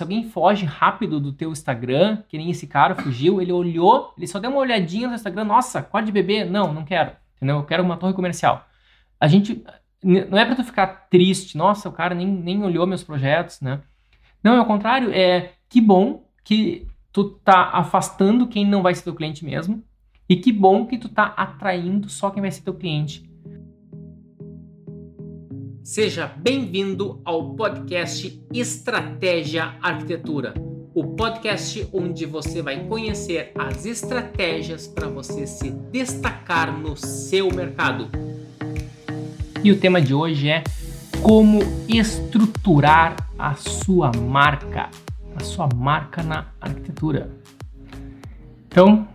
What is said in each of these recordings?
se alguém foge rápido do teu Instagram, que nem esse cara fugiu, ele olhou, ele só deu uma olhadinha no Instagram, nossa, quarto de bebê, não, não quero, entendeu? Eu quero uma torre comercial. A gente, não é para tu ficar triste, nossa, o cara nem, nem olhou meus projetos, né? Não, é o contrário, é que bom que tu tá afastando quem não vai ser teu cliente mesmo, e que bom que tu tá atraindo só quem vai ser teu cliente. Seja bem-vindo ao podcast Estratégia Arquitetura, o podcast onde você vai conhecer as estratégias para você se destacar no seu mercado. E o tema de hoje é como estruturar a sua marca, a sua marca na arquitetura. Então,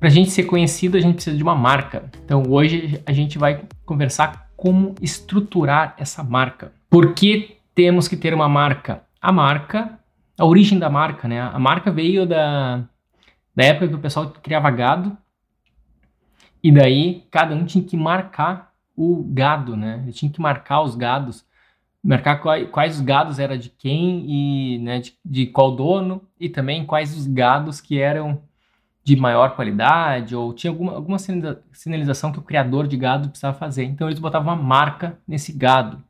para a gente ser conhecido, a gente precisa de uma marca. Então, hoje a gente vai conversar como estruturar essa marca. Por que temos que ter uma marca? A marca, a origem da marca, né? A marca veio da, da época que o pessoal criava gado e daí cada um tinha que marcar o gado, né? Ele tinha que marcar os gados, marcar quais, os gados era de quem e né, de, de qual dono e também quais os gados que eram de maior qualidade ou tinha alguma, alguma sinalização que o criador de gado precisava fazer. Então eles botavam uma marca nesse gado.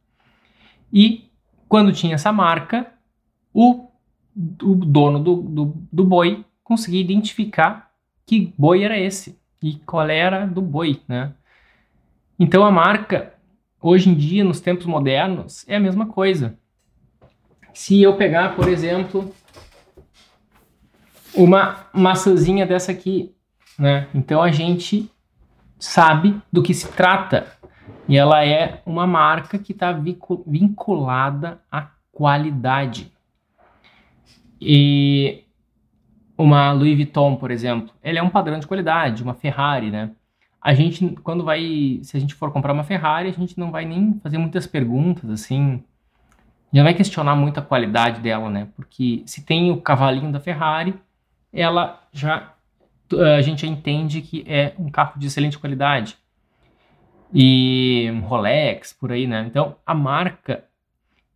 E quando tinha essa marca, o, o dono do, do, do boi conseguia identificar que boi era esse e qual era do boi, né? Então a marca, hoje em dia, nos tempos modernos, é a mesma coisa. Se eu pegar, por exemplo, uma maçãzinha dessa aqui, né? Então a gente sabe do que se trata. E ela é uma marca que está vinculada à qualidade. E uma Louis Vuitton, por exemplo, ele é um padrão de qualidade, uma Ferrari, né? A gente, quando vai, se a gente for comprar uma Ferrari, a gente não vai nem fazer muitas perguntas, assim, já vai questionar muito a qualidade dela, né? Porque se tem o cavalinho da Ferrari, ela já a gente já entende que é um carro de excelente qualidade. E Rolex, por aí, né? Então, a marca,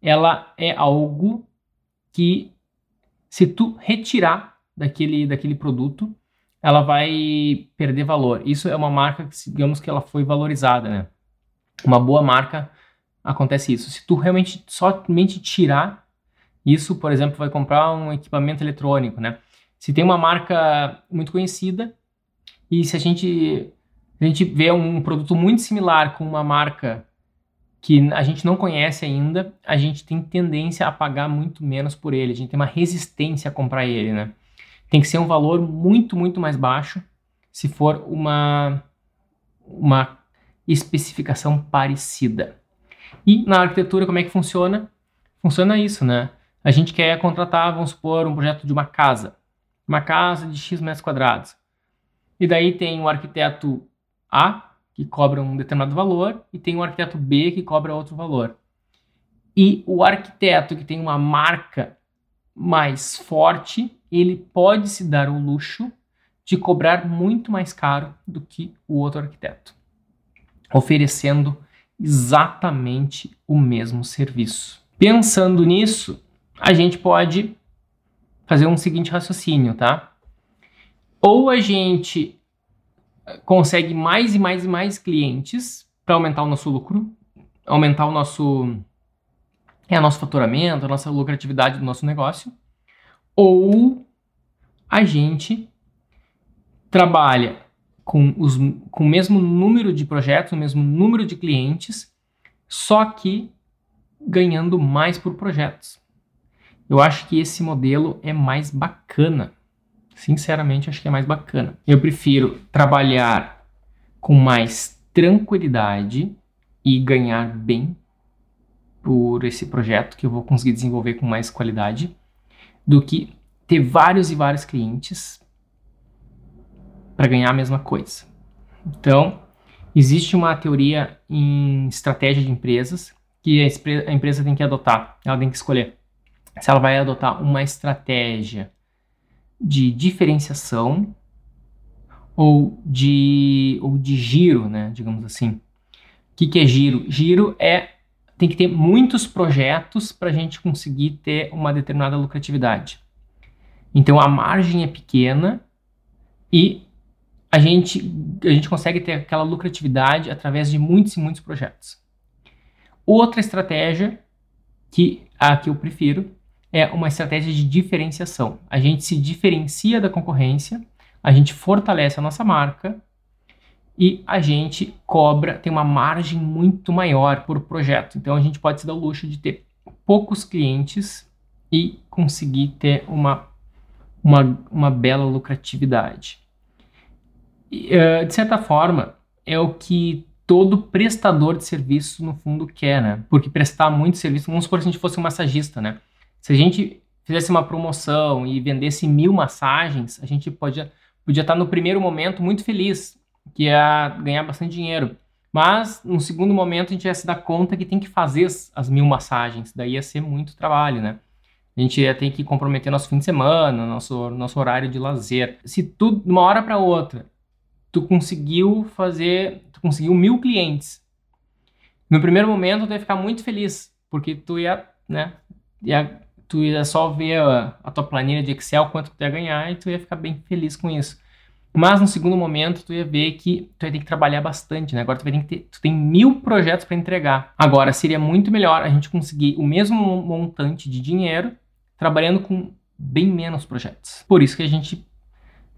ela é algo que se tu retirar daquele, daquele produto, ela vai perder valor. Isso é uma marca que, digamos que ela foi valorizada, né? Uma boa marca acontece isso. Se tu realmente somente tirar isso, por exemplo, vai comprar um equipamento eletrônico, né? Se tem uma marca muito conhecida e se a gente, a gente vê um produto muito similar com uma marca que a gente não conhece ainda, a gente tem tendência a pagar muito menos por ele, a gente tem uma resistência a comprar ele, né? Tem que ser um valor muito, muito mais baixo se for uma, uma especificação parecida. E na arquitetura, como é que funciona? Funciona isso, né? A gente quer contratar, vamos supor, um projeto de uma casa uma casa de X metros quadrados. E daí tem o arquiteto A, que cobra um determinado valor, e tem o arquiteto B, que cobra outro valor. E o arquiteto que tem uma marca mais forte, ele pode se dar o luxo de cobrar muito mais caro do que o outro arquiteto, oferecendo exatamente o mesmo serviço. Pensando nisso, a gente pode fazer um seguinte raciocínio, tá? Ou a gente consegue mais e mais e mais clientes para aumentar o nosso lucro, aumentar o nosso é, nosso faturamento, a nossa lucratividade do nosso negócio, ou a gente trabalha com, os, com o mesmo número de projetos, o mesmo número de clientes, só que ganhando mais por projetos. Eu acho que esse modelo é mais bacana. Sinceramente, acho que é mais bacana. Eu prefiro trabalhar com mais tranquilidade e ganhar bem por esse projeto que eu vou conseguir desenvolver com mais qualidade do que ter vários e vários clientes para ganhar a mesma coisa. Então, existe uma teoria em estratégia de empresas que a empresa tem que adotar, ela tem que escolher se ela vai adotar uma estratégia de diferenciação ou de, ou de giro, né, digamos assim. O que, que é giro? Giro é tem que ter muitos projetos para a gente conseguir ter uma determinada lucratividade. Então a margem é pequena e a gente, a gente consegue ter aquela lucratividade através de muitos e muitos projetos. Outra estratégia que a que eu prefiro é uma estratégia de diferenciação. A gente se diferencia da concorrência, a gente fortalece a nossa marca e a gente cobra, tem uma margem muito maior por projeto. Então a gente pode se dar o luxo de ter poucos clientes e conseguir ter uma, uma, uma bela lucratividade. E, uh, de certa forma, é o que todo prestador de serviço, no fundo, quer, né? Porque prestar muito serviço, vamos supor que a gente fosse um massagista, né? Se a gente fizesse uma promoção e vendesse mil massagens, a gente podia, podia estar no primeiro momento muito feliz, que ia ganhar bastante dinheiro. Mas no segundo momento a gente ia se dar conta que tem que fazer as, as mil massagens, daí ia ser muito trabalho, né? A gente ia ter que comprometer nosso fim de semana, nosso, nosso horário de lazer. Se tu, de uma hora para outra, tu conseguiu fazer, tu conseguiu mil clientes. No primeiro momento tu ia ficar muito feliz, porque tu ia, né, ia, tu ia só ver a, a tua planilha de Excel, quanto tu ia ganhar, e tu ia ficar bem feliz com isso. Mas no segundo momento, tu ia ver que tu ia ter que trabalhar bastante, né? Agora tu vai ter ter, tu tem mil projetos para entregar. Agora, seria muito melhor a gente conseguir o mesmo montante de dinheiro trabalhando com bem menos projetos. Por isso que a gente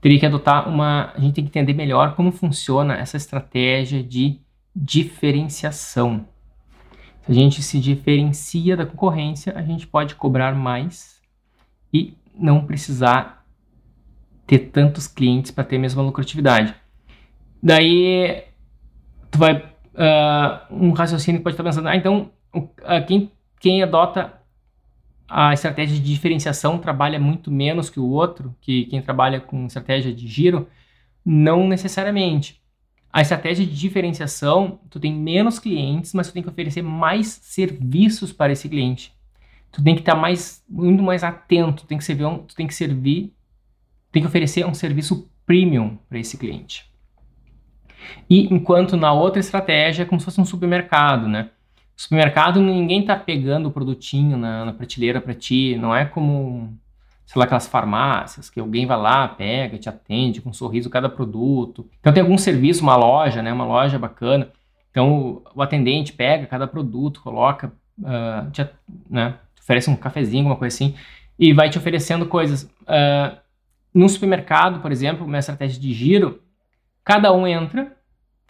teria que adotar uma. A gente tem que entender melhor como funciona essa estratégia de diferenciação. Se a gente se diferencia da concorrência, a gente pode cobrar mais e não precisar ter tantos clientes para ter a mesma lucratividade. Daí, tu vai. Uh, um raciocínio pode estar pensando, ah, então, uh, quem, quem adota a estratégia de diferenciação trabalha muito menos que o outro, que quem trabalha com estratégia de giro, não necessariamente. A estratégia de diferenciação, tu tem menos clientes, mas tu tem que oferecer mais serviços para esse cliente. Tu tem que estar mais, muito mais atento, tu tem que servir, tu tem que servir, tem que oferecer um serviço premium para esse cliente. E enquanto na outra estratégia é como se fosse um supermercado, né? supermercado, ninguém tá pegando o produtinho na, na prateleira para ti, não é como, sei lá, aquelas farmácias que alguém vai lá, pega, te atende com um sorriso cada produto. Então tem algum serviço, uma loja, né, uma loja bacana. Então o, atendente pega cada produto, coloca, uh, te, né, oferece um cafezinho, alguma coisa assim, e vai te oferecendo coisas. Uh, no supermercado, por exemplo, uma estratégia de giro, cada um entra,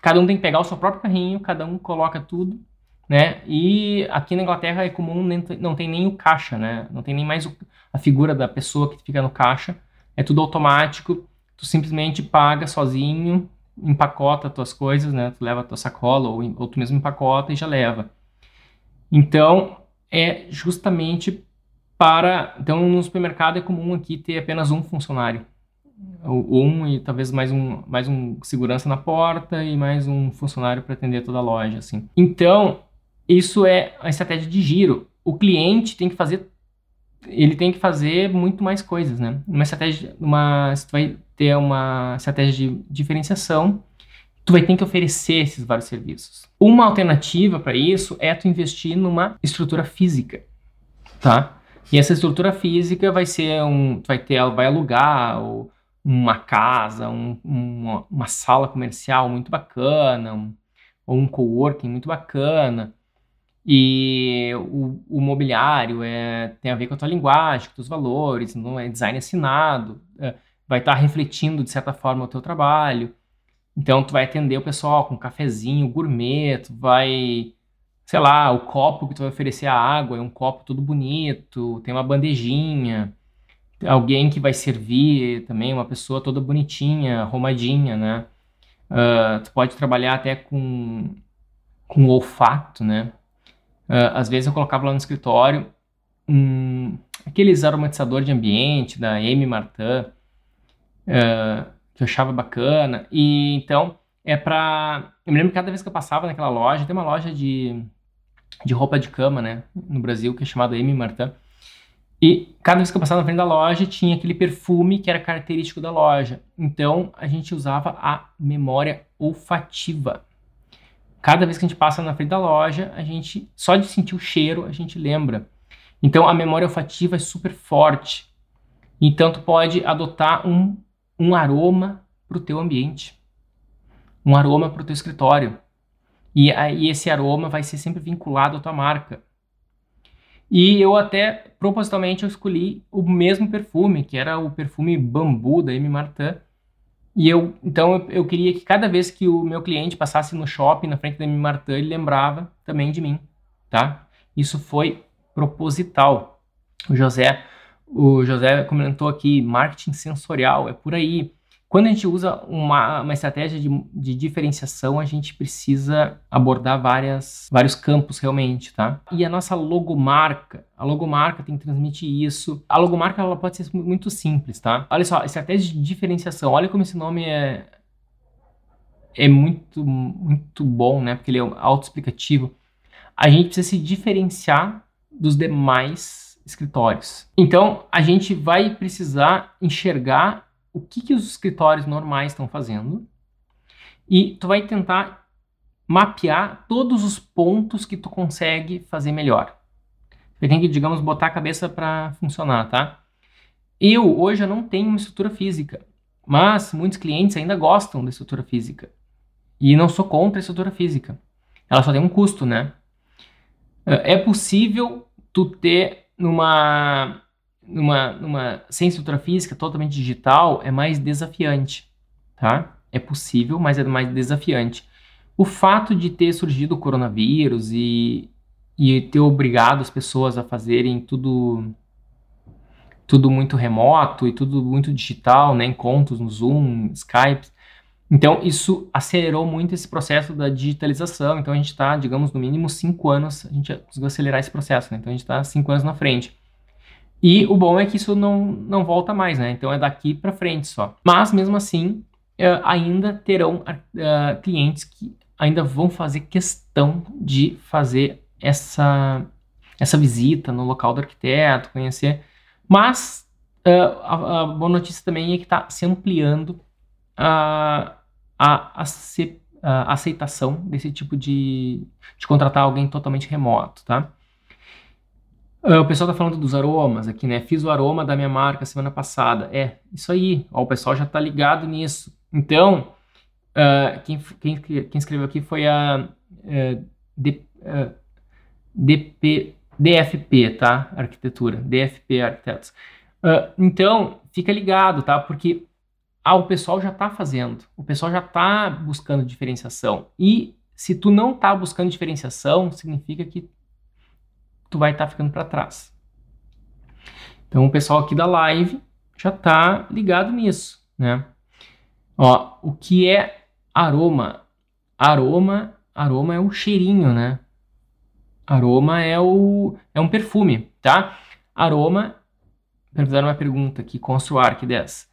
cada um tem que pegar o seu próprio carrinho, cada um coloca tudo, né? E aqui na Inglaterra é comum não tem nem o caixa, né? Não tem nem mais o, a figura da pessoa que fica no caixa. É tudo automático. Tu simplesmente paga sozinho, empacota as tuas coisas, né? Tu leva a tua sacola ou, ou tu mesmo empacota e já leva. Então, é justamente para... Então, no supermercado é comum aqui ter apenas um funcionário. Um e talvez mais um, mais um segurança na porta e mais um funcionário para atender toda a loja, assim. Então, isso é a estratégia de giro. O cliente tem que fazer ele tem que fazer muito mais coisas, né? Uma estratégia, uma, tu vai ter uma estratégia de diferenciação, tu vai ter que oferecer esses vários serviços. Uma alternativa para isso é tu investir numa estrutura física, tá? E essa estrutura física vai ser um, tu vai ter, vai alugar uma casa, um, uma, uma, sala comercial muito bacana, um, ou um coworking muito bacana, e o, o, mobiliário é, tem a ver com a tua linguagem, com os teus valores, não é design assinado, é, vai estar tá refletindo de certa forma o teu trabalho. Então tu vai atender o pessoal com um cafezinho gourmet, tu vai, sei lá, o copo que tu vai oferecer a água é um copo todo bonito, tem uma bandejinha, alguém que vai servir também, uma pessoa toda bonitinha, arrumadinha, né? Uh, tu pode trabalhar até com, com olfato, né? Uh, às vezes eu colocava lá no escritório um, aqueles aromatizadores de ambiente da Amy Martin, uh, que eu achava bacana. E então é pra. Eu me lembro que cada vez que eu passava naquela loja, tem uma loja de, de roupa de cama, né, no Brasil, que é chamada Amy Martin. E cada vez que eu passava na frente da loja, tinha aquele perfume que era característico da loja. Então a gente usava a memória olfativa cada vez que a gente passa na frente da loja, a gente só de sentir o cheiro, a gente lembra. Então a memória olfativa é super forte. Então tu pode adotar um, um aroma para o teu ambiente, um aroma para o teu escritório. E aí esse aroma vai ser sempre vinculado à tua marca. E eu até, propositalmente, eu escolhi o mesmo perfume, que era o perfume Bambu da M. Martin. E eu, então eu, eu, queria que cada vez que o meu cliente passasse no shopping na frente da M. Martin, ele lembrava também de mim, tá? Isso foi proposital. O José, o José comentou aqui, marketing sensorial, é por aí. Quando a gente usa uma, uma estratégia de, de, diferenciação, a gente precisa abordar várias, vários campos realmente, tá? E a nossa logomarca, a logomarca tem que transmitir isso. A logomarca ela pode ser muito simples, tá? Olha só, estratégia de diferenciação. Olha como esse nome é é muito muito bom, né? Porque ele é autoexplicativo. A gente precisa se diferenciar dos demais escritórios. Então, a gente vai precisar enxergar o que, que os escritórios normais estão fazendo e tu vai tentar mapear todos os pontos que tu consegue fazer melhor. Você tem que, digamos, botar a cabeça para funcionar, tá? Eu, hoje, eu não tenho uma estrutura física, mas muitos clientes ainda gostam da estrutura física. E não sou contra a estrutura física. Ela só tem um custo, né? É possível tu ter numa numa, numa sem estrutura física totalmente digital é mais desafiante, tá? É possível, mas é mais desafiante. O fato de ter surgido o coronavírus e, e ter obrigado as pessoas a fazerem tudo tudo muito remoto e tudo muito digital, né? Encontros no Zoom, Skype. Então, isso acelerou muito esse processo da digitalização. Então, a gente está, digamos, no mínimo cinco anos, a gente conseguiu acelerar esse processo. Né? Então, a gente está cinco anos na frente. E o bom é que isso não, não volta mais, né? Então é daqui para frente só. Mas mesmo assim, uh, ainda terão uh, clientes que ainda vão fazer questão de fazer essa, essa visita no local do arquiteto, conhecer. Mas uh, a, a, boa notícia também é que está se ampliando a, a, a, aceitação desse tipo de, de contratar alguém totalmente remoto, tá? Uh, o pessoal tá falando dos aromas aqui, né? Fiz o aroma da minha marca semana passada. É, isso aí. Ó, o pessoal já tá ligado nisso. Então, uh, quem, quem, quem, escreveu aqui foi a uh, D, DP, DFP, tá? Arquitetura. DFP Arquitetos. então, fica ligado, tá? Porque ah, o pessoal já tá fazendo. O pessoal já tá buscando diferenciação. E se tu não tá buscando diferenciação, significa que tu vai estar tá ficando para trás. Então o pessoal aqui da live já está ligado nisso, né? Ó, o que é aroma? Aroma, aroma é o cheirinho, né? Aroma é o é um perfume, tá? Aroma, fazer uma pergunta aqui, construar que 10.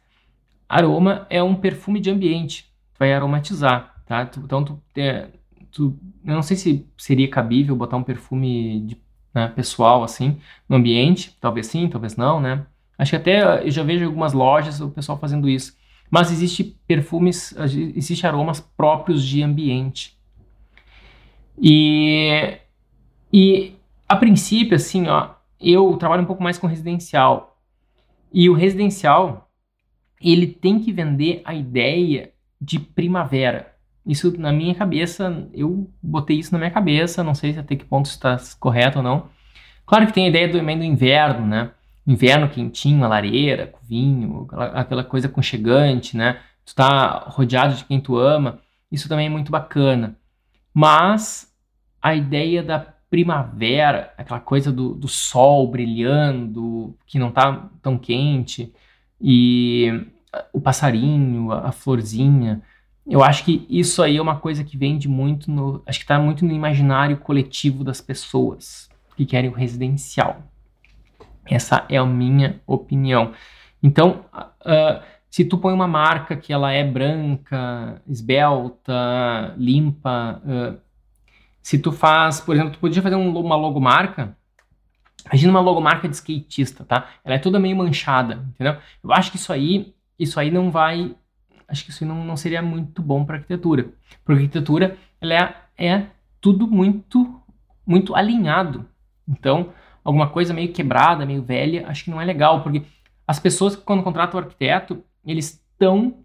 Aroma é um perfume de ambiente, vai aromatizar, tá? Então tu, é, tu eu não sei se seria cabível botar um perfume de né, pessoal, assim, no ambiente. Talvez sim, talvez não, né? Acho que até eu já vejo algumas lojas o pessoal fazendo isso. Mas existe perfumes, existe aromas próprios de ambiente. E, e a princípio, assim, ó, eu trabalho um pouco mais com residencial. E o residencial, ele tem que vender a ideia de primavera. Isso na minha cabeça, eu botei isso na minha cabeça, não sei até que ponto está correto ou não. Claro que tem a ideia do, do inverno, né? Inverno quentinho, a lareira, com vinho, aquela, coisa conchegante, né? Tu tá rodeado de quem tu ama, isso também é muito bacana. Mas a ideia da primavera, aquela coisa do, do sol brilhando, que não tá tão quente, e o passarinho, a florzinha, eu acho que isso aí é uma coisa que vende muito no. Acho que está muito no imaginário coletivo das pessoas que querem o residencial. Essa é a minha opinião. Então, uh, se tu põe uma marca que ela é branca, esbelta, limpa, uh, se tu faz, por exemplo, tu podia fazer um, uma logomarca, imagina uma logomarca de skatista, tá? Ela é toda meio manchada, entendeu? Eu acho que isso aí, isso aí não vai acho que isso não, não seria muito bom para arquitetura. Porque arquitetura ela é, é tudo muito, muito alinhado. Então, alguma coisa meio quebrada, meio velha, acho que não é legal, porque as pessoas que quando contratam o arquiteto, eles estão,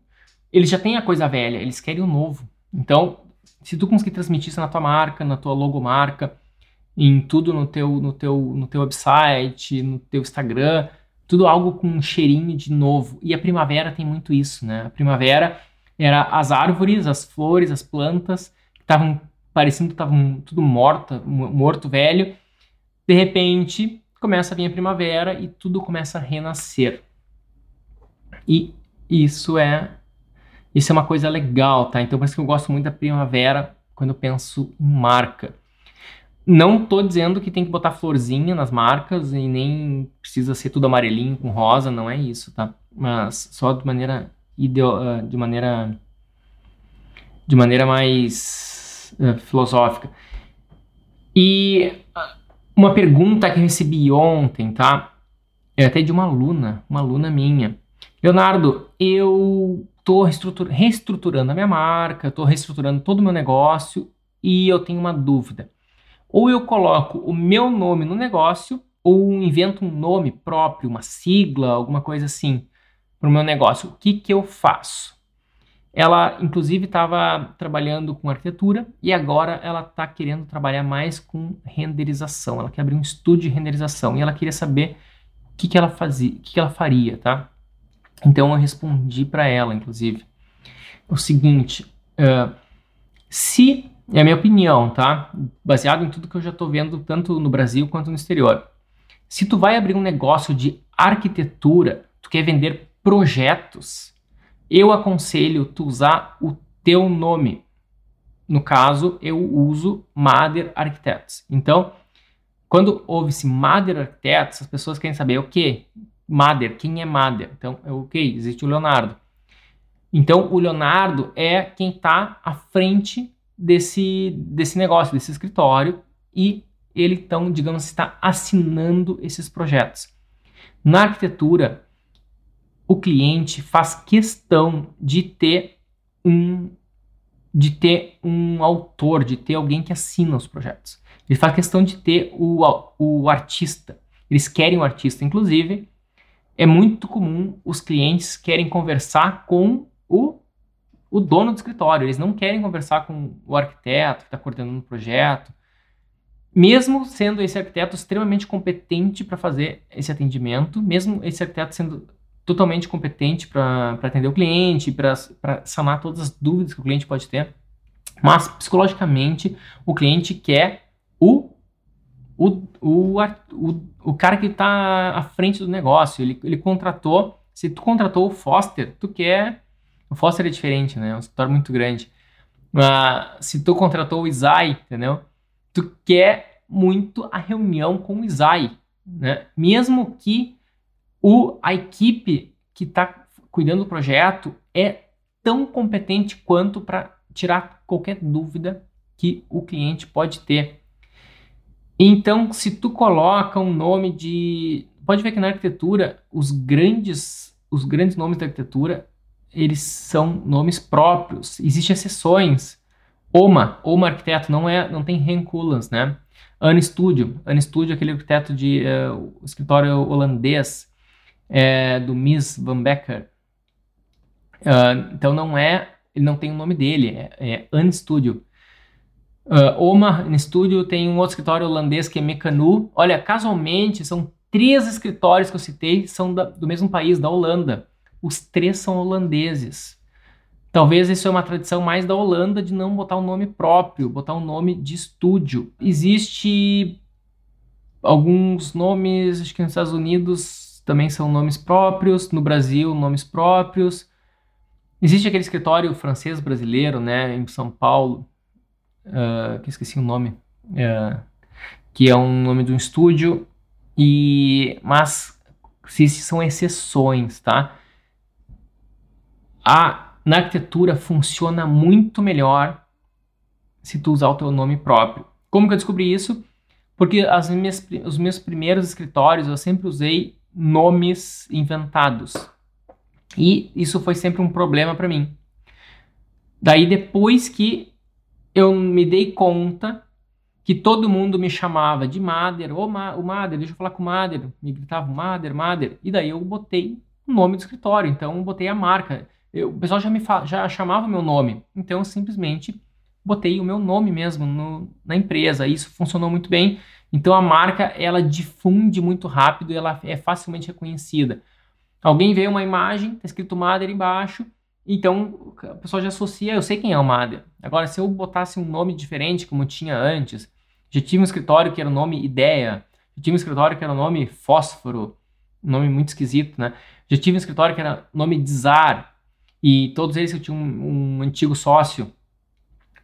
eles já têm a coisa velha, eles querem o novo. Então, se tu conseguir transmitir isso na tua marca, na tua logomarca, em tudo no teu, no teu, no teu website, no teu Instagram, tudo algo com um cheirinho de novo. E a primavera tem muito isso, né? A primavera era as árvores, as flores, as plantas que estavam parecendo que estavam tudo morta, morto, velho. De repente, começa a vir a primavera e tudo começa a renascer. E isso é isso é uma coisa legal, tá? Então por isso que eu gosto muito da primavera quando eu penso em marca. Não tô dizendo que tem que botar florzinha nas marcas e nem precisa ser tudo amarelinho com rosa, não é isso, tá? Mas só de maneira ideo, ah, de maneira de maneira mais uh, filosófica. E uma pergunta que eu recebi ontem, tá? É até de uma aluna, uma aluna minha. Leonardo, eu estou reestruturando a minha marca, estou reestruturando todo o meu negócio e eu tenho uma dúvida. Ou eu coloco o meu nome no negócio, ou invento um nome próprio, uma sigla, alguma coisa assim, para o meu negócio. O que, que eu faço? Ela, inclusive, estava trabalhando com arquitetura e agora ela está querendo trabalhar mais com renderização. Ela quer abrir um estúdio de renderização e ela queria saber o que, que ela fazia, o que, que ela faria, tá? Então eu respondi para ela, inclusive, o seguinte: uh, se, é a minha opinião, tá? Baseado em tudo que eu já estou vendo, tanto no Brasil quanto no exterior. Se tu vai abrir um negócio de arquitetura, tu quer vender projetos, eu aconselho tu usar o teu nome. No caso, eu uso Mader Arquitetos. Então, quando ouve-se Mader Arquitetos, as pessoas querem saber o que? Mader, quem é Mader? Então, é ok, existe o Leonardo. Então, o Leonardo é quem está à frente desse, desse negócio, desse escritório, e ele, então, digamos, está assinando esses projetos. Na arquitetura, o cliente faz questão de ter um de ter um autor, de ter alguém que assina os projetos. Ele faz questão de ter o, o artista. Eles querem o artista, inclusive. É muito comum os clientes querem conversar com o, o dono do escritório. Eles não querem conversar com o arquiteto que está coordenando o projeto. Mesmo sendo esse arquiteto extremamente competente para fazer esse atendimento, mesmo esse arquiteto sendo totalmente competente para atender o cliente, para sanar todas as dúvidas que o cliente pode ter. Mas psicologicamente o cliente quer o o, o, o, o cara que está à frente do negócio. Ele, ele contratou. Se tu contratou o Foster, tu quer. O Foster é diferente, né? É um escritório muito grande. Mas se tu contratou o Isai, entendeu? Tu quer muito a reunião com o Isai, né? Mesmo que o, a equipe que está cuidando do projeto é tão competente quanto para tirar qualquer dúvida que o cliente pode ter. Então, se tu coloca um nome de, pode ver que na arquitetura os grandes, os grandes nomes da arquitetura, eles são nomes próprios. Existem exceções. Oma, Oma arquiteto não é, não tem Renkulans, né? Anne Studio, Anne Studio, aquele arquiteto de uh, escritório holandês, é, do Mies van Becker. Uh, então não é, ele não tem o nome dele, é, é Anne Studio. Uh, Omar no estúdio tem um outro escritório holandês que é Mecanu. Olha, casualmente são três escritórios que eu citei são da, do mesmo país, da Holanda. Os três são holandeses. Talvez isso é uma tradição mais da Holanda de não botar um nome próprio, botar um nome de estúdio. Existe alguns nomes, acho que nos Estados Unidos também são nomes próprios, no Brasil nomes próprios. Existe aquele escritório francês brasileiro, né, em São Paulo, uh, que esqueci o nome, uh, que é um nome de um estúdio, e mas se são exceções, tá? A, na arquitetura funciona muito melhor se tu usar o teu nome próprio. Como que eu descobri isso? Porque as minhas, os meus primeiros escritórios eu sempre usei nomes inventados. E isso foi sempre um problema para mim. Daí depois que eu me dei conta que todo mundo me chamava de Mader, ô Ma o Mader, deixa eu falar com o Mader, me gritava Mader, Mader, e daí eu botei o nome do escritório, então eu botei a marca. Eu, o pessoal já me já chamava meu nome, então eu simplesmente botei o meu nome mesmo no, na empresa. Isso funcionou muito bem. Então a marca ela difunde muito rápido, ela é facilmente reconhecida. Alguém vê uma imagem, está escrito Mader embaixo, então o pessoal já associa, eu sei quem é o Mader. Agora, se eu botasse um nome diferente, como tinha antes, já tive um escritório que era o nome Ideia, já tive um escritório que era o nome Fósforo, um nome muito esquisito, né? Já tive um escritório que era nome Dzar, e todos eles eu tinha um, um antigo sócio.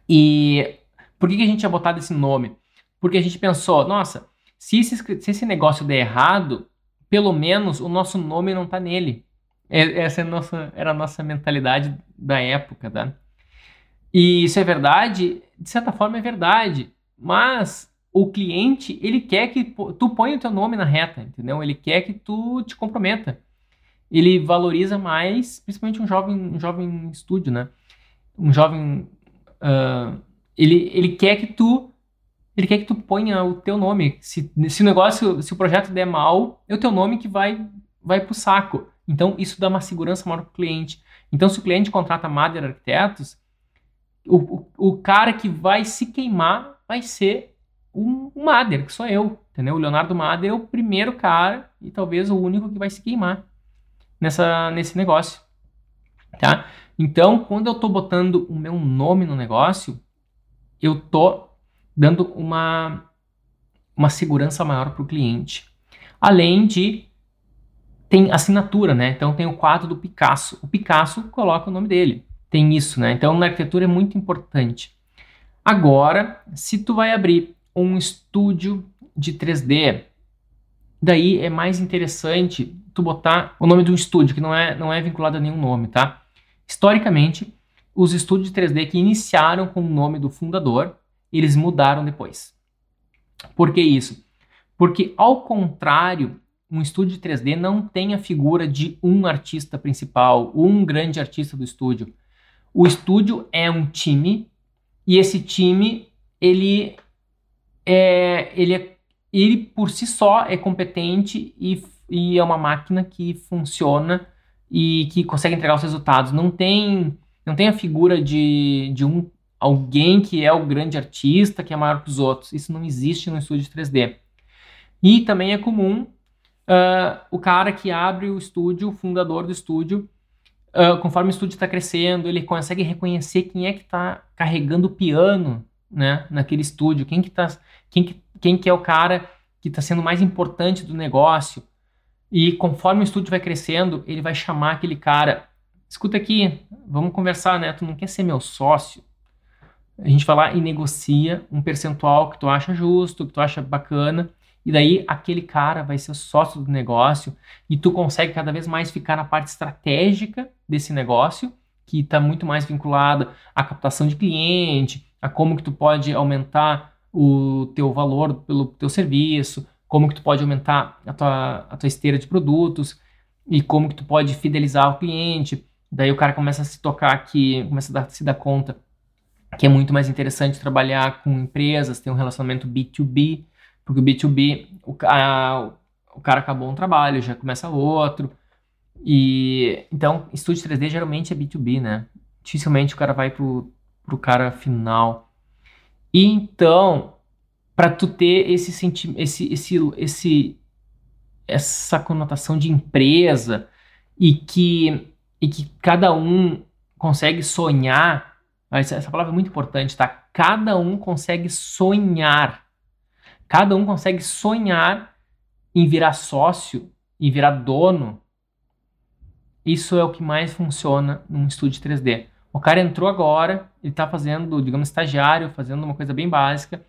E por que, que a gente tinha botado esse nome? Porque a gente pensou, nossa, se esse, se esse negócio der errado, pelo menos o nosso nome não está nele. Essa é a nossa, era a nossa mentalidade da época, tá? E isso é verdade, de certa forma é verdade, mas o cliente, ele quer que tu ponha o teu nome na reta, entendeu? Ele quer que tu te comprometa. Ele valoriza mais, principalmente um jovem, um jovem estúdio, né? Um jovem, uh, ele, ele quer que tu ele quer que tu ponha o teu nome. Se, se o negócio, se o projeto der mal, é o teu nome que vai vai pro saco. Então, isso dá uma segurança maior para o cliente. Então, se o cliente contrata Mader Arquitetos, o, o, o, cara que vai se queimar vai ser um, um Mader, que sou eu. Entendeu? O Leonardo Mader é o primeiro cara e talvez o único que vai se queimar nessa, nesse negócio. Tá? Então, quando eu estou botando o meu nome no negócio, eu estou dando uma, uma segurança maior para o cliente. Além de tem assinatura, né? Então tem o quadro do Picasso. O Picasso coloca o nome dele. Tem isso, né? Então na arquitetura é muito importante. Agora, se tu vai abrir um estúdio de 3D, daí é mais interessante tu botar o nome de um estúdio que não é não é vinculado a nenhum nome, tá? Historicamente, os estúdios de 3D que iniciaram com o nome do fundador, eles mudaram depois. Por que isso? Porque ao contrário um estúdio de 3D não tem a figura de um artista principal, um grande artista do estúdio. O estúdio é um time e esse time ele é ele é ele por si só é competente e, e é uma máquina que funciona e que consegue entregar os resultados. Não tem não tem a figura de, de um alguém que é o grande artista, que é maior que os outros. Isso não existe no estúdio de 3D. E também é comum uh, o cara que abre o estúdio, o fundador do estúdio, uh, conforme o estúdio está crescendo, ele consegue reconhecer quem é que está carregando o piano né, naquele estúdio, quem que, tá, quem, que, quem que é o cara que está sendo mais importante do negócio. E conforme o estúdio vai crescendo, ele vai chamar aquele cara. Escuta aqui, vamos conversar, né? Tu não quer ser meu sócio? A gente vai lá e negocia um percentual que tu acha justo, que tu acha bacana, e daí aquele cara vai ser sócio do negócio e tu consegue cada vez mais ficar na parte estratégica desse negócio, que está muito mais vinculada à captação de cliente, a como que tu pode aumentar o teu valor pelo teu serviço, como que tu pode aumentar a tua, a tua esteira de produtos e como que tu pode fidelizar o cliente. Daí o cara começa a se tocar que, começa a dar, se dar conta que é muito mais interessante trabalhar com empresas, ter um relacionamento B2B, porque o B2B, o, a, o cara acabou um trabalho, já começa outro. E então, estúdio 3D geralmente é B2B, né? Dificilmente o cara vai pro, pro cara final. E então, para tu ter esse sentimento, esse, esse, esse, essa conotação de empresa e que, e que cada um consegue sonhar, essa palavra é muito importante, tá? Cada um consegue sonhar Cada um consegue sonhar em virar sócio e virar dono. Isso é o que mais funciona num estúdio 3D. O cara entrou agora, ele está fazendo, digamos, estagiário, fazendo uma coisa bem básica,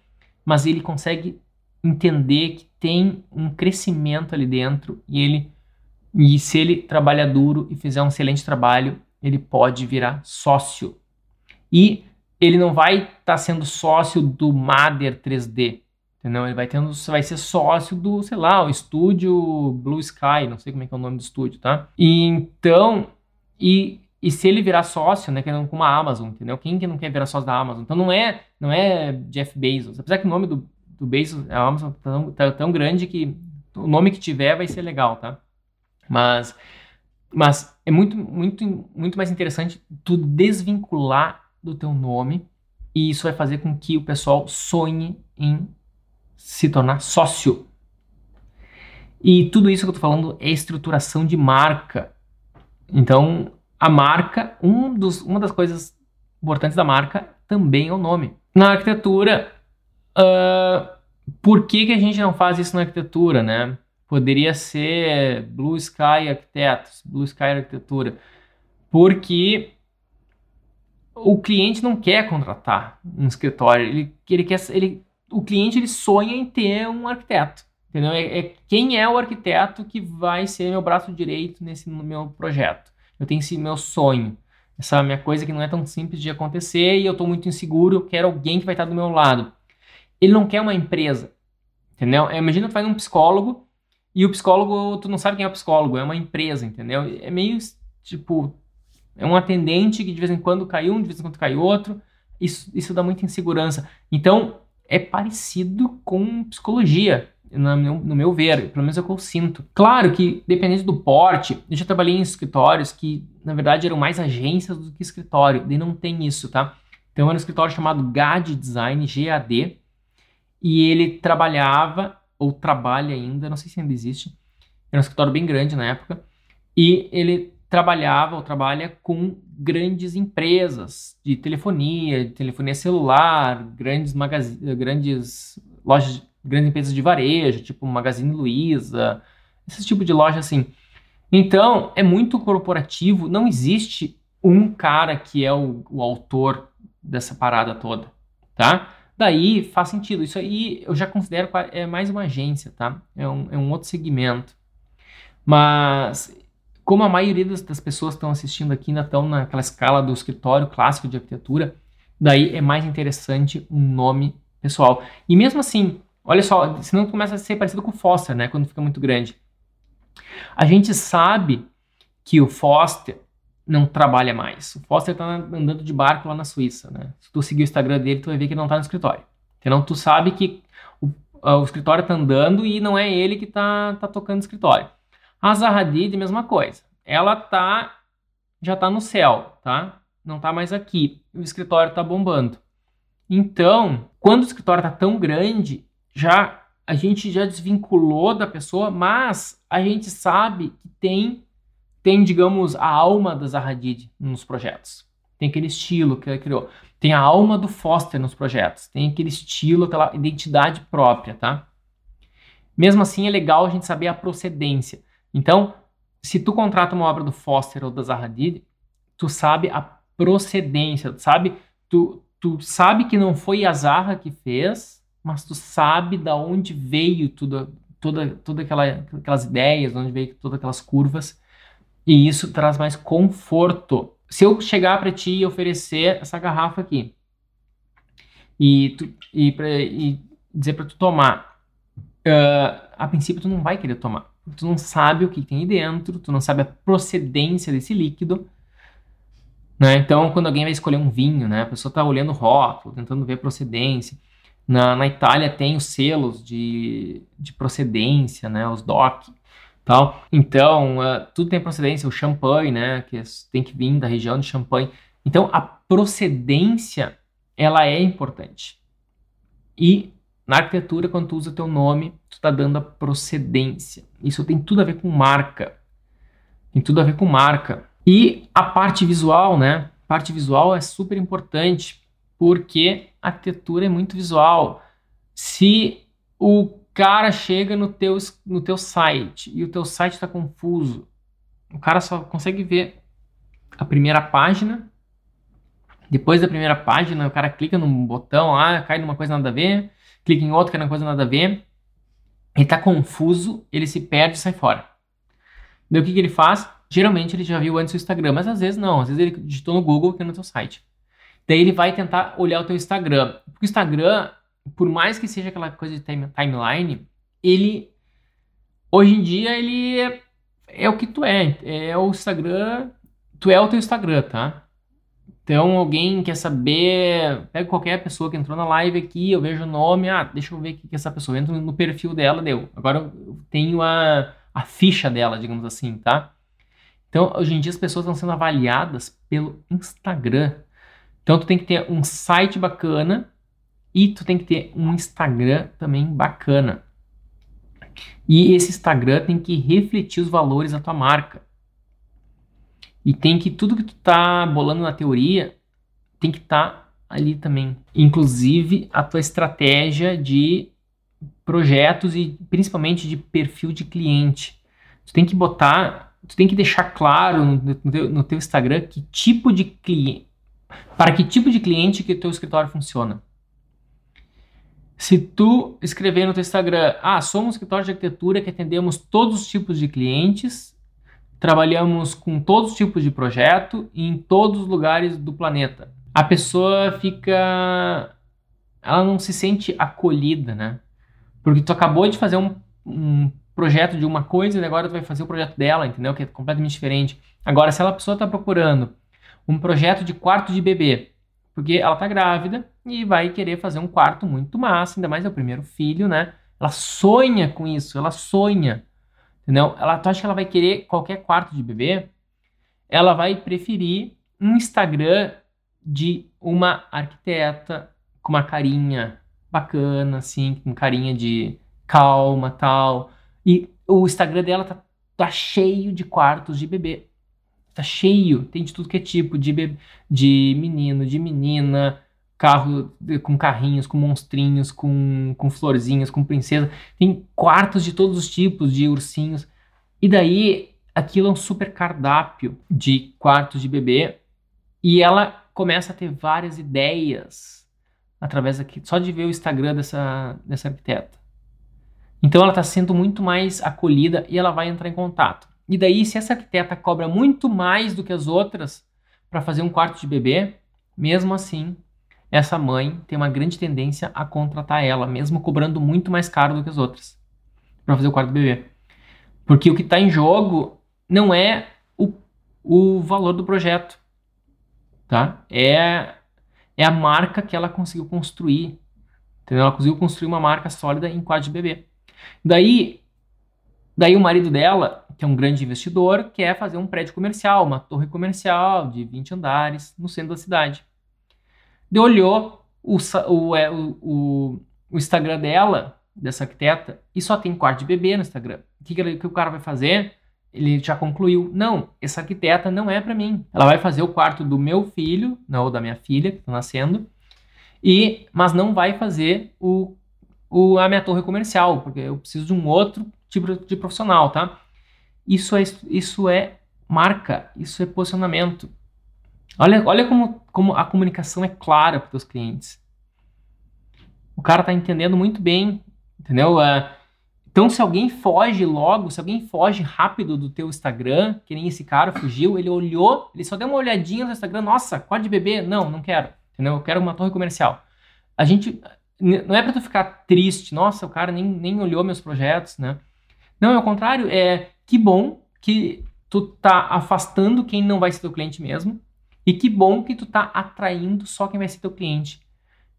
mas ele consegue entender que tem um crescimento ali dentro e ele e se ele trabalha duro e fizer um excelente trabalho, ele pode virar sócio. E ele não vai estar tá sendo sócio do Mader 3D. Entendeu? Ele vai tendo, vai ser sócio do, sei lá, o estúdio Blue Sky, não sei como é que é o nome do estúdio, tá? E então, e e se ele virar sócio, né, com a Amazon, entendeu? Quem que não quer virar sócio da Amazon? Então não é, não é Jeff Bezos. Apesar que o nome do, do Bezos, a Amazon tá tão, tá tão grande que o nome que tiver vai ser legal, tá? Mas mas é muito muito muito mais interessante tu desvincular do teu nome e isso vai fazer com que o pessoal sonhe em se tornar sócio. E tudo isso que eu tô falando é estruturação de marca. Então, a marca, um dos, uma das coisas importantes da marca também é o nome. Na arquitetura, uh, por que, que a gente não faz isso na arquitetura, né? Poderia ser Blue Sky Arquitetos, Blue Sky Arquitetura, porque o cliente não quer contratar um escritório, ele, ele quer, ele, o cliente ele sonha em ter um arquiteto, entendeu? É, é quem é o arquiteto que vai ser meu braço direito nesse meu projeto. Eu tenho esse meu sonho, essa minha coisa que não é tão simples de acontecer e eu estou muito inseguro, eu quero alguém que vai estar do meu lado. Ele não quer uma empresa, entendeu? É, imagina tu vai num psicólogo e o psicólogo, tu não sabe quem é o psicólogo, é uma empresa, entendeu? É meio tipo, é um atendente que de vez em quando cai um, de vez em quando cai outro. Isso, isso dá muita insegurança. Então, é parecido com psicologia no meu, no meu ver, pelo menos é o que eu sinto. Claro que, dependendo do porte, eu já trabalhei em escritórios que, na verdade, eram mais agências do que escritório, e não tem isso, tá? Então, era um escritório chamado GAD Design, GAD, e ele trabalhava, ou trabalha ainda, não sei se ainda existe, era um escritório bem grande na época, e ele trabalhava ou trabalha com grandes empresas de telefonia, de telefonia celular, grandes, grandes lojas grandes empresas de varejo, tipo Magazine Luiza, esse tipo de loja assim. Então, é muito corporativo, não existe um cara que é o, o autor dessa parada toda, tá? Daí faz sentido. Isso aí eu já considero é mais uma agência, tá? É um, é um outro segmento. Mas, como a maioria das, das pessoas que estão assistindo aqui ainda estão naquela escala do escritório clássico de arquitetura, daí é mais interessante um nome pessoal. E mesmo assim, Olha só, senão começa a ser parecido com o Foster, né? Quando fica muito grande. A gente sabe que o Foster não trabalha mais. O Foster tá andando de barco lá na Suíça, né? Se tu seguir o Instagram dele, tu vai ver que ele não tá no escritório. Então tu sabe que o, o escritório tá andando e não é ele que tá, tá tocando o escritório. A Zaha mesma coisa. Ela tá já tá no céu, tá? Não tá mais aqui. O escritório tá bombando. Então, quando o escritório tá tão grande, já a gente já desvinculou da pessoa, mas a gente sabe que tem, tem digamos, a alma da Zaha Hadid nos projetos. Tem aquele estilo que ela criou. Tem a alma do Foster nos projetos. Tem aquele estilo, aquela identidade própria, tá? Mesmo assim, é legal a gente saber a procedência. Então, se tu contrata uma obra do Foster ou da Zaha Hadid, tu sabe a procedência, sabe? Tu, tu sabe que não foi a Zaha que fez, mas tu sabe da onde veio tudo, toda, toda aquela, aquelas ideias, de onde veio todas aquelas curvas, e isso traz mais conforto. Se eu chegar para ti e oferecer essa garrafa aqui, e, tu, e, pra, e dizer para tu tomar, uh, a princípio tu não vai querer tomar. Tu não sabe o que tem aí dentro, tu não sabe a procedência desse líquido. Né? Então, quando alguém vai escolher um vinho, né, a pessoa está olhando o rótulo, tentando ver a procedência. Na, na Itália tem os selos de, de procedência, né, os DOC. Tal. Então, uh, tudo tem procedência, o champanhe, né, que tem que vir da região de Champagne. Então, a procedência, ela é importante. E na arquitetura, quando tu usa teu nome, tu está dando a procedência. Isso tem tudo a ver com marca. Tem tudo a ver com marca. E a parte visual, né? Parte visual é super importante porque a arquitetura é muito visual. Se o cara chega no teu, no teu site e o teu site está confuso, o cara só consegue ver a primeira página. Depois da primeira página, o cara clica num botão lá, cai numa coisa nada a ver, clica em outro que é uma coisa nada a ver. Ele está confuso, ele se perde e sai fora. Daí o que, que ele faz? Geralmente ele já viu antes o Instagram, mas às vezes não. Às vezes ele digitou no Google que é no teu site. Daí ele vai tentar olhar o teu Instagram. Porque o Instagram, por mais que seja aquela coisa de timeline, ele hoje em dia ele é, é o que tu é. É o Instagram tu é o teu Instagram, tá? Então, alguém quer saber, pega qualquer pessoa que entrou na live aqui, eu vejo o nome, ah, deixa eu ver o que essa pessoa, eu entro no perfil dela, deu. Agora eu tenho a, a ficha dela, digamos assim, tá? Então, hoje em dia as pessoas estão sendo avaliadas pelo Instagram. Então, tu tem que ter um site bacana e tu tem que ter um Instagram também bacana. E esse Instagram tem que refletir os valores da tua marca. E tem que tudo que tu tá bolando na teoria tem que estar tá ali também. Inclusive a tua estratégia de projetos e principalmente de perfil de cliente. Tu tem que botar, tu tem que deixar claro no, teu, no teu Instagram que tipo de cliente, para que tipo de cliente que teu escritório funciona. Se tu escrever no teu Instagram, ah, somos um escritório de arquitetura que atendemos todos os tipos de clientes trabalhamos com todos os tipos de projeto e em todos os lugares do planeta. A pessoa fica. Ela não se sente acolhida, né? Porque tu acabou de fazer um, um projeto de uma coisa e agora tu vai fazer o projeto dela, entendeu? Que é completamente diferente. Agora, se a pessoa está procurando um projeto de quarto de bebê, porque ela está grávida e vai querer fazer um quarto muito massa, ainda mais é o primeiro filho, né? Ela sonha com isso, ela sonha. Entendeu? Ela, tu acha que ela vai querer qualquer quarto de bebê? Ela vai preferir um Instagram de uma arquiteta com uma carinha bacana, assim, com carinha de calma tal. E o Instagram dela tá, tá cheio de quartos de bebê. Tá cheio, tem de tudo que é tipo, de, de menino, de menina, carro com carrinhos, com monstrinhos, com, com florzinhas, com princesa. Tem quartos de todos os tipos de ursinhos. E daí aquilo é um super cardápio de quartos de bebê e ela começa a ter várias ideias através daqui, só de ver o Instagram dessa, dessa arquiteta. Então ela está sendo muito mais acolhida e ela vai entrar em contato. E daí, se essa arquiteta cobra muito mais do que as outras para fazer um quarto de bebê, mesmo assim essa mãe tem uma grande tendência a contratar ela, mesmo cobrando muito mais caro do que as outras, para fazer o quarto do bebê. Porque o que está em jogo não é o, o valor do projeto, tá? É, é a marca que ela conseguiu construir. Entendeu? Ela conseguiu construir uma marca sólida em quarto de bebê. Daí, daí o marido dela, que é um grande investidor, quer fazer um prédio comercial, uma torre comercial de 20 andares no centro da cidade. Ele olhou o, o, é, o, o, o Instagram dela, dessa arquiteta, e só tem quarto de bebê no Instagram. O que, que, que o cara vai fazer? Ele já concluiu: não, essa arquiteta não é para mim. Ela vai fazer o quarto do meu filho, não, ou da minha filha, que está nascendo, e mas não vai fazer o, o, a minha torre comercial, porque eu preciso de um outro tipo de profissional, tá? Isso é, isso é marca, isso é posicionamento. Olha, olha como, como a comunicação é clara para os clientes. O cara está entendendo muito bem, entendeu? Uh, então, se alguém foge logo, se alguém foge rápido do teu Instagram, que nem esse cara fugiu, ele olhou, ele só deu uma olhadinha no Instagram, nossa, pode beber? Não, não quero, entendeu? Eu quero uma torre comercial. A gente, não é para tu ficar triste, nossa, o cara nem, nem olhou meus projetos, né? Não, é o contrário, é que bom que tu tá afastando quem não vai ser teu cliente mesmo, e que bom que tu tá atraindo só quem vai ser teu cliente.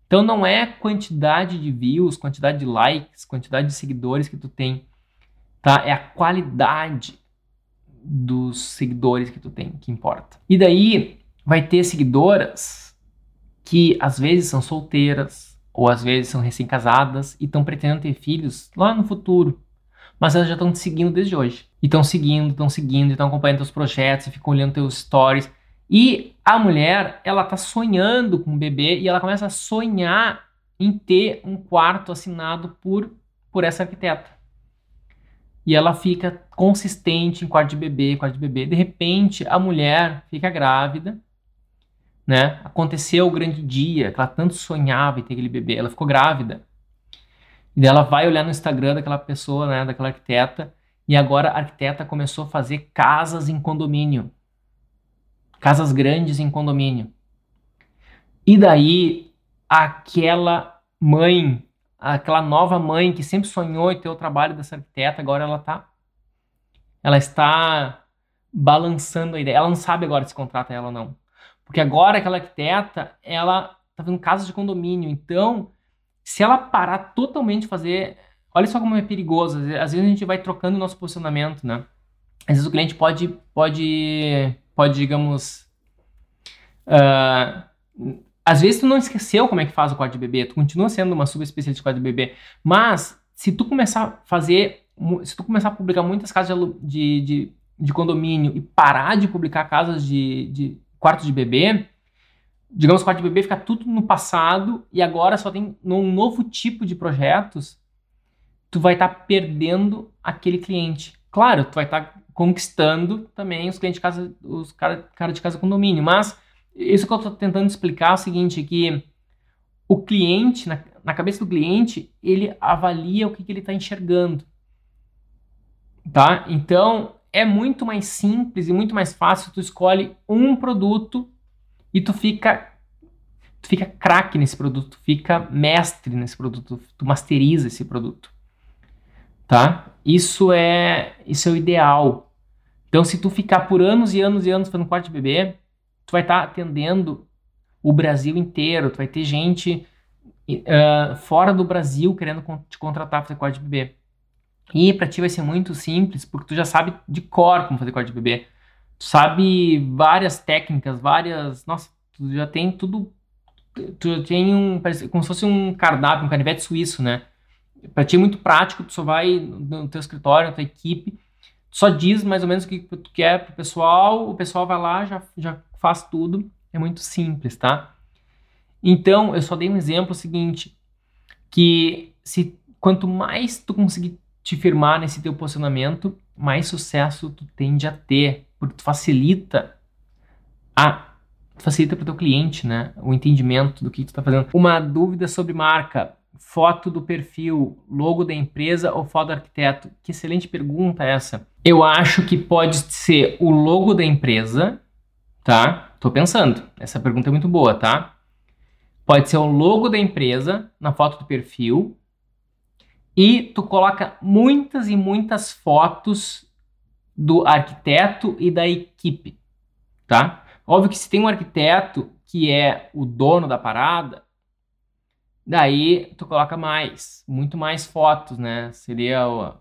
Então não é quantidade de views, quantidade de likes, quantidade de seguidores que tu tem, tá? É a qualidade dos seguidores que tu tem que importa. E daí vai ter seguidoras que às vezes são solteiras ou às vezes são recém-casadas e estão pretendendo ter filhos lá no futuro. Mas elas já estão te seguindo desde hoje. E estão seguindo, estão seguindo, estão acompanhando teus projetos, e ficam olhando teus stories. E a mulher, ela tá sonhando com o bebê e ela começa a sonhar em ter um quarto assinado por, por essa arquiteta. E ela fica consistente em quarto de bebê, quarto de bebê. De repente, a mulher fica grávida, né? Aconteceu o grande dia que ela tanto sonhava em ter aquele bebê. Ela ficou grávida. E ela vai olhar no Instagram daquela pessoa, né? Daquela arquiteta. E agora a arquiteta começou a fazer casas em condomínio casas grandes em condomínio. E daí aquela mãe, aquela nova mãe que sempre sonhou em ter o trabalho dessa arquiteta, agora ela tá ela está balançando a ideia. Ela não sabe agora se contrata ela ou não. Porque agora aquela arquiteta, ela tá fazendo casas de condomínio. Então, se ela parar totalmente de fazer. Olha só como é perigoso. Às vezes a gente vai trocando o nosso posicionamento, né? Às vezes o cliente pode, pode, pode digamos. Uh, às vezes tu não esqueceu como é que faz o código de bebê, tu continua sendo uma subespecialista de código de bebê, mas se tu começar a fazer, se tu começar a publicar muitas casas de, de, de condomínio e parar de publicar casas de, de quartos de bebê, digamos, quarto de bebê fica tudo no passado e agora só tem um novo tipo de projetos, tu vai estar tá perdendo aquele cliente. Claro, tu vai estar tá conquistando também os clientes de casa, os cara, cara de casa condomínio, mas isso que eu estou tentando explicar é o seguinte, que o cliente, na, na cabeça do cliente, ele avalia o que, que ele está enxergando. Tá? Então, é muito mais simples e muito mais fácil. Tu escolhe um produto e tu fica tu fica craque nesse produto, tu fica mestre nesse produto, tu masteriza esse produto. Tá? Isso é isso é o ideal. Então, se tu ficar por anos e anos e anos fazendo quarto de bebê, tu vai estar tá atendendo o Brasil inteiro, tu vai ter gente uh, fora do Brasil querendo te contratar para fazer quarto de bebê. E para ti vai ser muito simples, porque tu já sabe de cor como fazer quarto de bebê. Sabe várias técnicas, várias. Nossa, tu já tem tudo. Tu tem um. Como se fosse um cardápio, um canivete suíço, né? Para ti é muito prático, tu só vai no teu escritório, na tua equipe, só diz mais ou menos o que tu quer pro pessoal, o pessoal vai lá, já, já faz tudo. É muito simples, tá? Então, eu só dei um exemplo seguinte, que se quanto mais tu conseguir te firmar nesse teu posicionamento, mais sucesso tu tende a ter, porque tu facilita a facilita para o teu cliente, né, o entendimento do que tu está fazendo. Uma dúvida sobre marca, foto do perfil, logo da empresa ou foto do arquiteto? Que excelente pergunta essa. Eu acho que pode ser o logo da empresa, tá? Tô pensando. Essa pergunta é muito boa, tá? Pode ser o logo da empresa na foto do perfil e tu coloca muitas e muitas fotos do arquiteto e da equipe, tá? Óbvio que se tem um arquiteto que é o dono da parada, daí tu coloca mais, muito mais fotos, né? Seria o,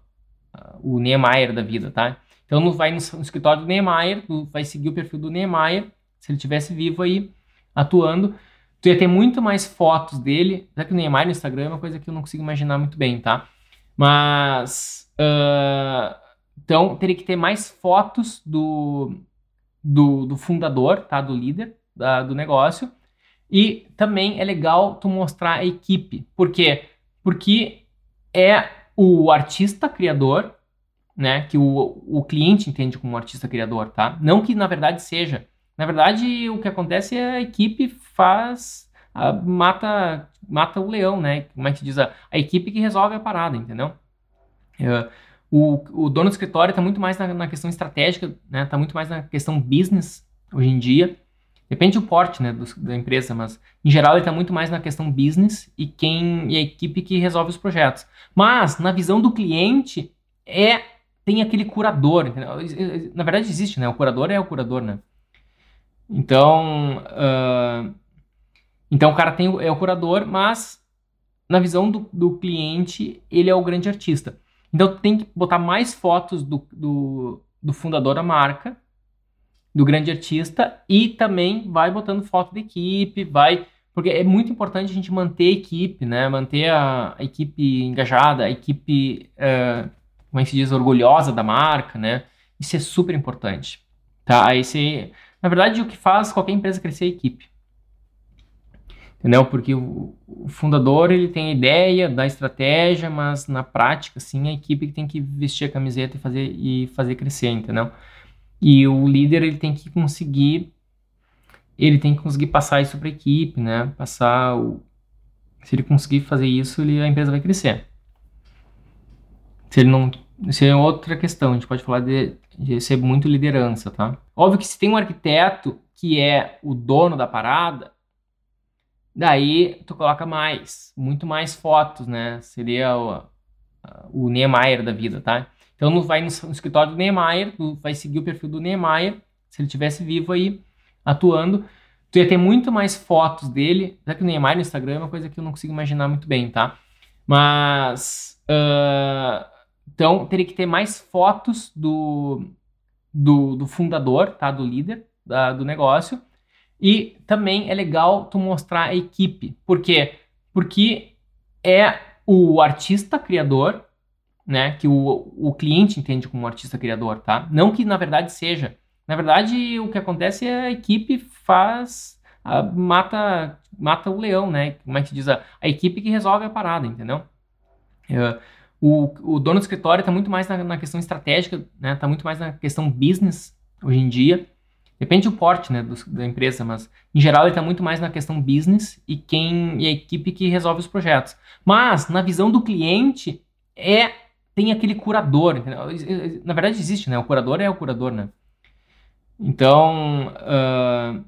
o Niemeyer da vida, tá? Então não vai no, no escritório do Niemeyer, tu vai seguir o perfil do Niemeyer, se ele tivesse vivo aí atuando, tu ia ter muito mais fotos dele, já que o Neymar no Instagram é uma coisa que eu não consigo imaginar muito bem, tá? Mas, uh, então, teria que ter mais fotos do, do, do fundador, tá? Do líder da, do negócio. E também é legal tu mostrar a equipe. Por quê? Porque é o artista criador, né? Que o, o cliente entende como artista criador, tá? Não que na verdade seja. Na verdade, o que acontece é a equipe faz. A, mata, mata o leão, né? Como é que diz? A, a equipe que resolve a parada, entendeu? É, o, o dono do escritório está muito mais na, na, questão estratégica, né? Está muito mais na questão business hoje em dia. Depende do porte né, do, da empresa, mas em geral ele está muito mais na questão business e quem e a equipe que resolve os projetos. Mas na visão do cliente é tem aquele curador, entendeu? na verdade existe, né? O curador é o curador, né? Então, uh, então o cara tem, é o curador, mas na visão do, do cliente, ele é o grande artista. Então tem que botar mais fotos do, do, do, fundador da marca, do grande artista, e também vai botando foto da equipe, vai. Porque é muito importante a gente manter a equipe, né? Manter a, a equipe engajada, a equipe, uh, como é que se diz, orgulhosa da marca, né? Isso é super importante. Tá? Você na verdade, o que faz qualquer empresa crescer é a equipe. Entendeu? Porque o, fundador ele tem a ideia da estratégia, mas na prática, sim, a equipe tem que vestir a camiseta e fazer, e fazer crescer, entendeu? E o líder ele tem que conseguir ele tem que conseguir passar isso para a equipe, né? Passar o se ele conseguir fazer isso, ele, a empresa vai crescer. Se ele não isso é outra questão, a gente pode falar de, de ser muito liderança, tá? Óbvio que se tem um arquiteto que é o dono da parada, daí tu coloca mais, muito mais fotos, né? Seria o, o Niemeyer da vida, tá? Então, não vai no, no escritório do Niemeyer, vai seguir o perfil do Niemeyer, se ele tivesse vivo aí, atuando, tu ia ter muito mais fotos dele, já que o Niemeyer no Instagram é uma coisa que eu não consigo imaginar muito bem, tá? Mas, uh, então, teria que ter mais fotos do, do, do fundador, tá? Do líder da, do negócio, e também é legal tu mostrar a equipe. Por quê? Porque é o artista criador, né? Que o, o cliente entende como artista criador, tá? Não que na verdade seja. Na verdade, o que acontece é a equipe faz. A, mata, mata o leão, né? Como é que diz? A, a equipe que resolve a parada, entendeu? É, o, o dono do escritório está muito mais na, na, questão estratégica, né? Está muito mais na questão business hoje em dia. Depende do porte né, do, da empresa, mas em geral ele está muito mais na questão business e quem e a equipe que resolve os projetos. Mas na visão do cliente é tem aquele curador, entendeu? na verdade existe, né? O curador é o curador, né? Então, uh,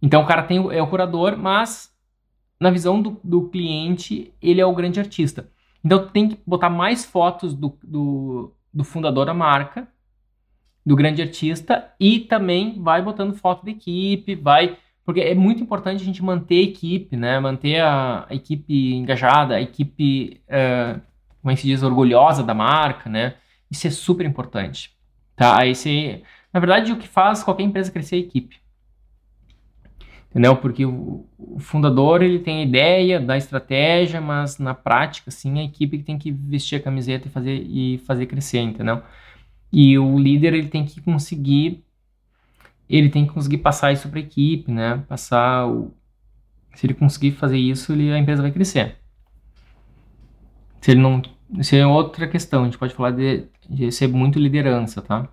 então o cara tem é o curador, mas na visão do, do cliente ele é o grande artista. Então tem que botar mais fotos do, do, do fundador da marca do grande artista e também vai botando foto da equipe, vai porque é muito importante a gente manter a equipe, né? Manter a, a equipe engajada, a equipe, uh, como é que se diz, orgulhosa da marca, né? Isso é super importante, tá? Esse, na verdade, o que faz qualquer empresa crescer é a equipe, entendeu? Porque o, o fundador ele tem a ideia da estratégia, mas na prática, sim, a equipe que tem que vestir a camiseta e fazer e fazer crescer, entendeu? E o líder ele tem que conseguir ele tem que conseguir passar isso para a equipe, né? Passar o se ele conseguir fazer isso, ele, a empresa vai crescer. Se ele não, isso é outra questão. A gente pode falar de, de ser muito liderança, tá?